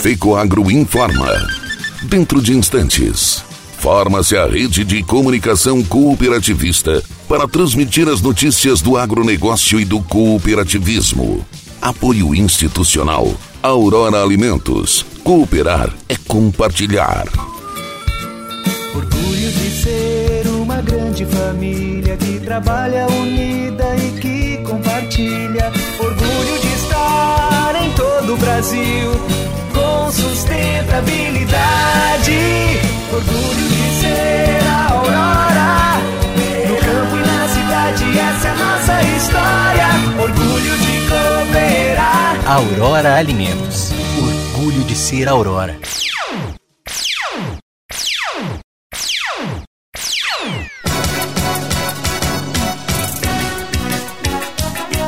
FECOAGRO informa. Dentro de instantes, forma-se a rede de comunicação cooperativista para transmitir as notícias do agronegócio e do cooperativismo. Apoio institucional. Aurora Alimentos. Cooperar é compartilhar. Orgulho de ser uma grande família que trabalha unida e que compartilha. Orgulho de estar em todo o Brasil com sustentabilidade. Orgulho de ser a Aurora. No campo e na cidade, essa é a nossa história. Orgulho de cooperar. Aurora Alimentos. Orgulho de ser Aurora.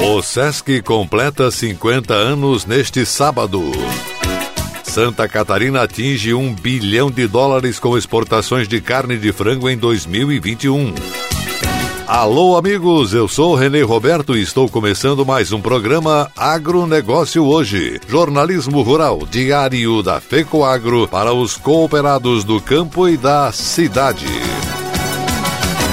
O Sesc completa 50 anos neste sábado. Santa Catarina atinge um bilhão de dólares com exportações de carne de frango em 2021. Alô, amigos, eu sou Renê Roberto e estou começando mais um programa Agronegócio Hoje. Jornalismo rural diário da FECOAGro para os cooperados do campo e da cidade.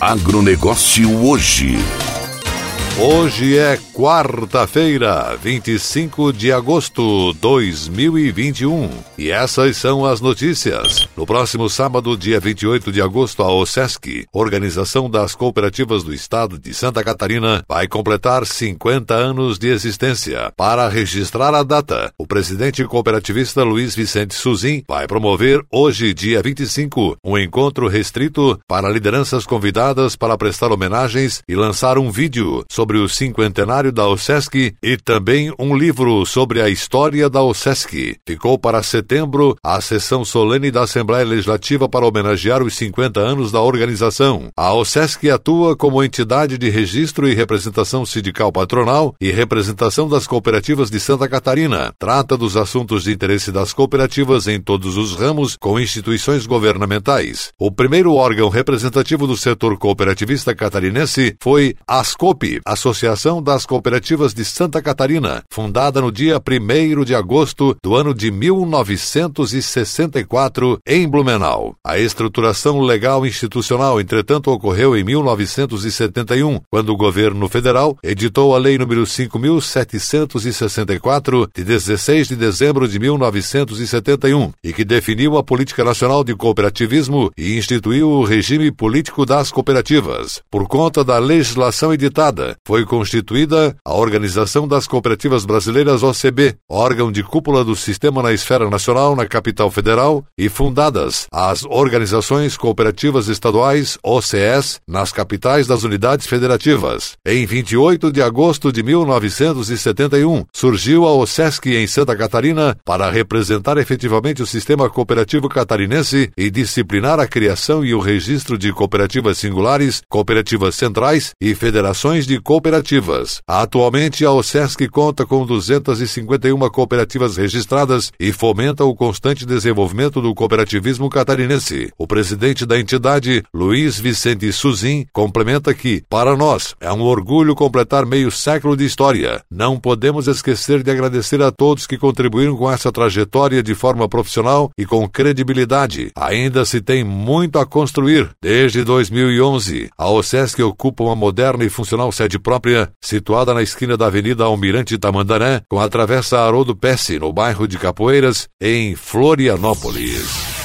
Agronegócio hoje. Hoje é quarta-feira, 25 de agosto de 2021. E essas são as notícias. No próximo sábado, dia 28 de agosto, a OSESC, Organização das Cooperativas do Estado de Santa Catarina, vai completar 50 anos de existência. Para registrar a data, o presidente cooperativista Luiz Vicente Suzin vai promover hoje, dia 25, um encontro restrito para lideranças convidadas para prestar homenagens e lançar um vídeo sobre sobre o cinquentenário da OSESC e também um livro sobre a história da OSESC. Ficou para setembro a sessão solene da Assembleia Legislativa para homenagear os 50 anos da organização. A OSESC atua como entidade de registro e representação sindical patronal e representação das cooperativas de Santa Catarina. Trata dos assuntos de interesse das cooperativas em todos os ramos com instituições governamentais. O primeiro órgão representativo do setor cooperativista catarinense foi ASCOP, a Associação das Cooperativas de Santa Catarina, fundada no dia 1 de agosto do ano de 1964 em Blumenau. A estruturação legal institucional, entretanto, ocorreu em 1971, quando o governo federal editou a Lei nº 5764 de 16 de dezembro de 1971 e que definiu a política nacional de cooperativismo e instituiu o regime político das cooperativas. Por conta da legislação editada, foi constituída a Organização das Cooperativas Brasileiras OCB, órgão de cúpula do sistema na esfera nacional na capital federal, e fundadas as Organizações Cooperativas Estaduais OCS nas capitais das unidades federativas. Em 28 de agosto de 1971, surgiu a OSESC em Santa Catarina para representar efetivamente o sistema cooperativo catarinense e disciplinar a criação e o registro de cooperativas singulares, cooperativas centrais e federações de cooperativas cooperativas. Atualmente, a OSESC conta com 251 cooperativas registradas e fomenta o constante desenvolvimento do cooperativismo catarinense. O presidente da entidade, Luiz Vicente Suzin, complementa que, para nós, é um orgulho completar meio século de história. Não podemos esquecer de agradecer a todos que contribuíram com essa trajetória de forma profissional e com credibilidade. Ainda se tem muito a construir. Desde 2011, a OSESC ocupa uma moderna e funcional sede própria, situada na esquina da Avenida Almirante Tamandaré, com a Travessa Haroldo Pesce, no bairro de Capoeiras, em Florianópolis.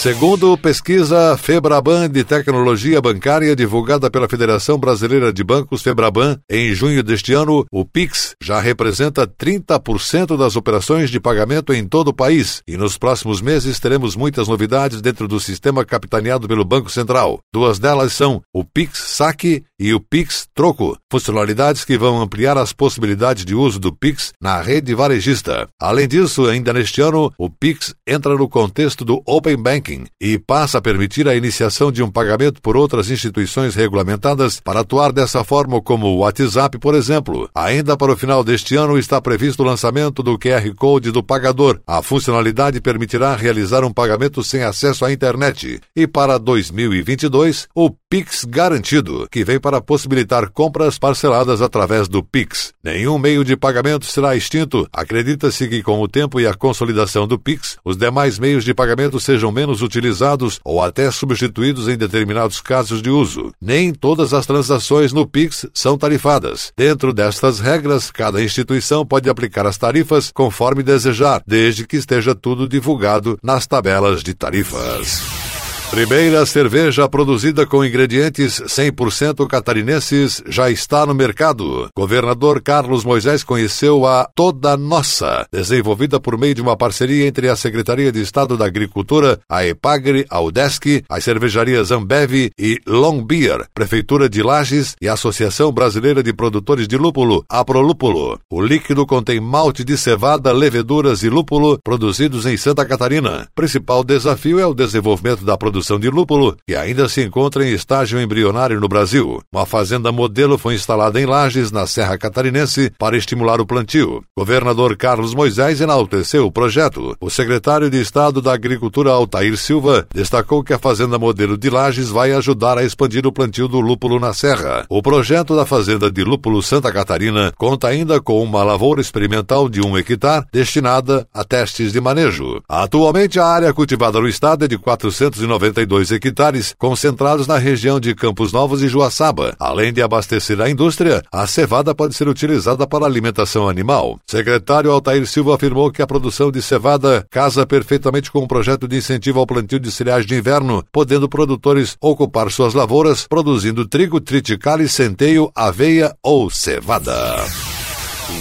Segundo pesquisa Febraban de Tecnologia Bancária divulgada pela Federação Brasileira de Bancos Febraban, em junho deste ano, o Pix já representa 30% das operações de pagamento em todo o país e nos próximos meses teremos muitas novidades dentro do sistema capitaneado pelo Banco Central. Duas delas são o Pix Saque e o Pix Troco, funcionalidades que vão ampliar as possibilidades de uso do Pix na rede varejista. Além disso, ainda neste ano, o Pix entra no contexto do Open Banking e passa a permitir a iniciação de um pagamento por outras instituições regulamentadas para atuar dessa forma, como o WhatsApp, por exemplo. Ainda para o final deste ano está previsto o lançamento do QR Code do pagador. A funcionalidade permitirá realizar um pagamento sem acesso à internet. E para 2022, o Pix Garantido, que vem para possibilitar compras parceladas através do Pix. Nenhum meio de pagamento será extinto. Acredita-se que com o tempo e a consolidação do Pix, os demais meios de pagamento sejam menos utilizados ou até substituídos em determinados casos de uso. Nem todas as transações no Pix são tarifadas. Dentro destas regras, cada instituição pode aplicar as tarifas conforme desejar, desde que esteja tudo divulgado nas tabelas de tarifas. Primeira cerveja produzida com ingredientes 100% catarinenses já está no mercado. Governador Carlos Moisés conheceu a Toda Nossa, desenvolvida por meio de uma parceria entre a Secretaria de Estado da Agricultura, a EPAGRE, a UDESC, as cervejarias Ambev e Long Beer, Prefeitura de Lages e a Associação Brasileira de Produtores de Lúpulo, a Prolúpulo. O líquido contém malte de cevada, leveduras e lúpulo produzidos em Santa Catarina. Principal desafio é o desenvolvimento da produção produção de lúpulo, que ainda se encontra em estágio embrionário no Brasil. Uma fazenda modelo foi instalada em Lages, na Serra Catarinense, para estimular o plantio. Governador Carlos Moisés enalteceu o projeto. O secretário de Estado da Agricultura, Altair Silva, destacou que a fazenda modelo de Lages vai ajudar a expandir o plantio do lúpulo na Serra. O projeto da fazenda de lúpulo Santa Catarina conta ainda com uma lavoura experimental de um hectare destinada a testes de manejo. Atualmente, a área cultivada no estado é de 490 52 hectares concentrados na região de Campos Novos e Joaçaba. Além de abastecer a indústria, a cevada pode ser utilizada para alimentação animal. Secretário Altair Silva afirmou que a produção de cevada casa perfeitamente com o um projeto de incentivo ao plantio de cereais de inverno, podendo produtores ocupar suas lavouras produzindo trigo, triticale, centeio, aveia ou cevada.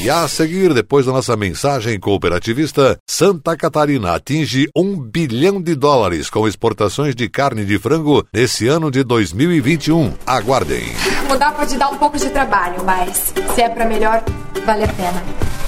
E a seguir, depois da nossa mensagem cooperativista, Santa Catarina atinge um bilhão de dólares com exportações de carne de frango nesse ano de 2021. Aguardem. Mudar pode dar um pouco de trabalho, mas se é para melhor, vale a pena.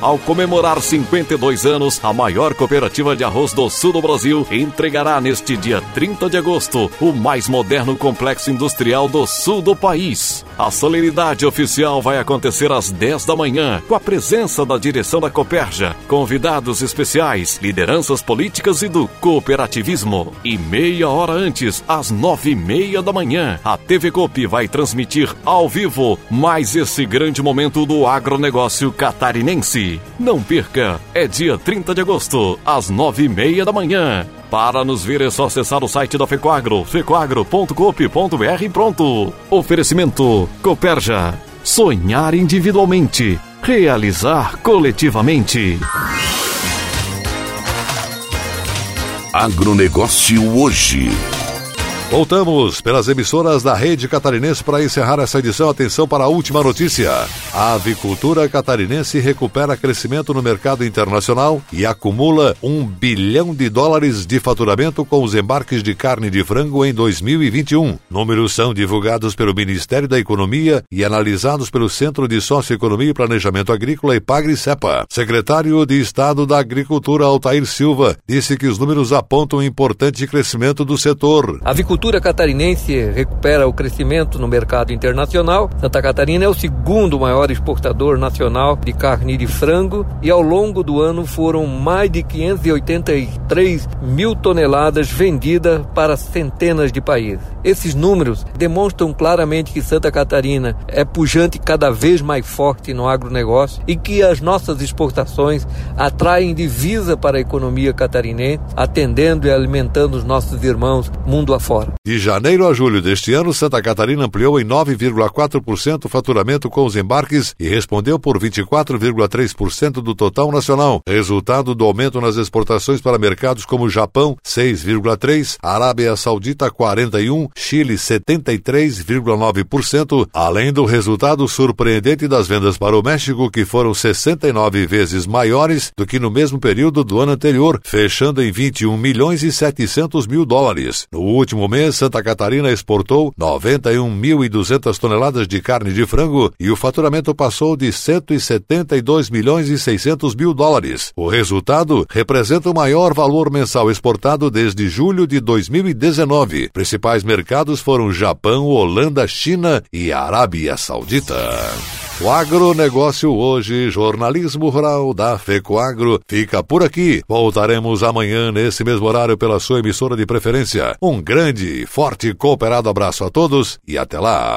Ao comemorar 52 anos, a maior cooperativa de arroz do sul do Brasil entregará neste dia 30 de agosto o mais moderno complexo industrial do sul do país. A solenidade oficial vai acontecer às 10 da manhã, com a presença da direção da Coperja, convidados especiais, lideranças políticas e do cooperativismo. E meia hora antes, às nove e meia da manhã, a TV Coop vai transmitir ao vivo mais esse grande momento do agronegócio catarinense. Não perca, é dia 30 de agosto, às nove e meia da manhã. Para nos ver é só acessar o site da Fecoagro, fecoagro.coop.br pronto. Oferecimento Coperja. Sonhar individualmente, realizar coletivamente. Agronegócio hoje. Voltamos pelas emissoras da Rede Catarinense para encerrar essa edição. Atenção para a última notícia. A avicultura catarinense recupera crescimento no mercado internacional e acumula um bilhão de dólares de faturamento com os embarques de carne de frango em 2021. Números são divulgados pelo Ministério da Economia e analisados pelo Centro de Socioeconomia e Planejamento Agrícola e Pagri-Cepa. Secretário de Estado da Agricultura, Altair Silva, disse que os números apontam um importante crescimento do setor. A agricultura catarinense recupera o crescimento no mercado internacional. Santa Catarina é o segundo maior exportador nacional de carne de frango e ao longo do ano foram mais de 583 mil toneladas vendidas para centenas de países. Esses números demonstram claramente que Santa Catarina é pujante cada vez mais forte no agronegócio e que as nossas exportações atraem divisa para a economia catarinense, atendendo e alimentando os nossos irmãos mundo afora. De janeiro a julho deste ano, Santa Catarina ampliou em 9,4% o faturamento com os embarques e respondeu por 24,3% do total nacional, resultado do aumento nas exportações para mercados como Japão, 6,3%, Arábia Saudita, 41%, Chile, 73,9%, além do resultado surpreendente das vendas para o México, que foram 69 vezes maiores do que no mesmo período do ano anterior, fechando em 21 milhões e 700 mil dólares. No último mês, Santa Catarina exportou 91.200 toneladas de carne de frango e o faturamento passou de 172 milhões e 600 mil dólares. O resultado representa o maior valor mensal exportado desde julho de 2019. Principais mercados foram Japão, Holanda, China e Arábia Saudita. O agronegócio hoje, jornalismo rural da FECOAGro, fica por aqui. Voltaremos amanhã nesse mesmo horário pela sua emissora de preferência. Um grande e forte cooperado abraço a todos e até lá.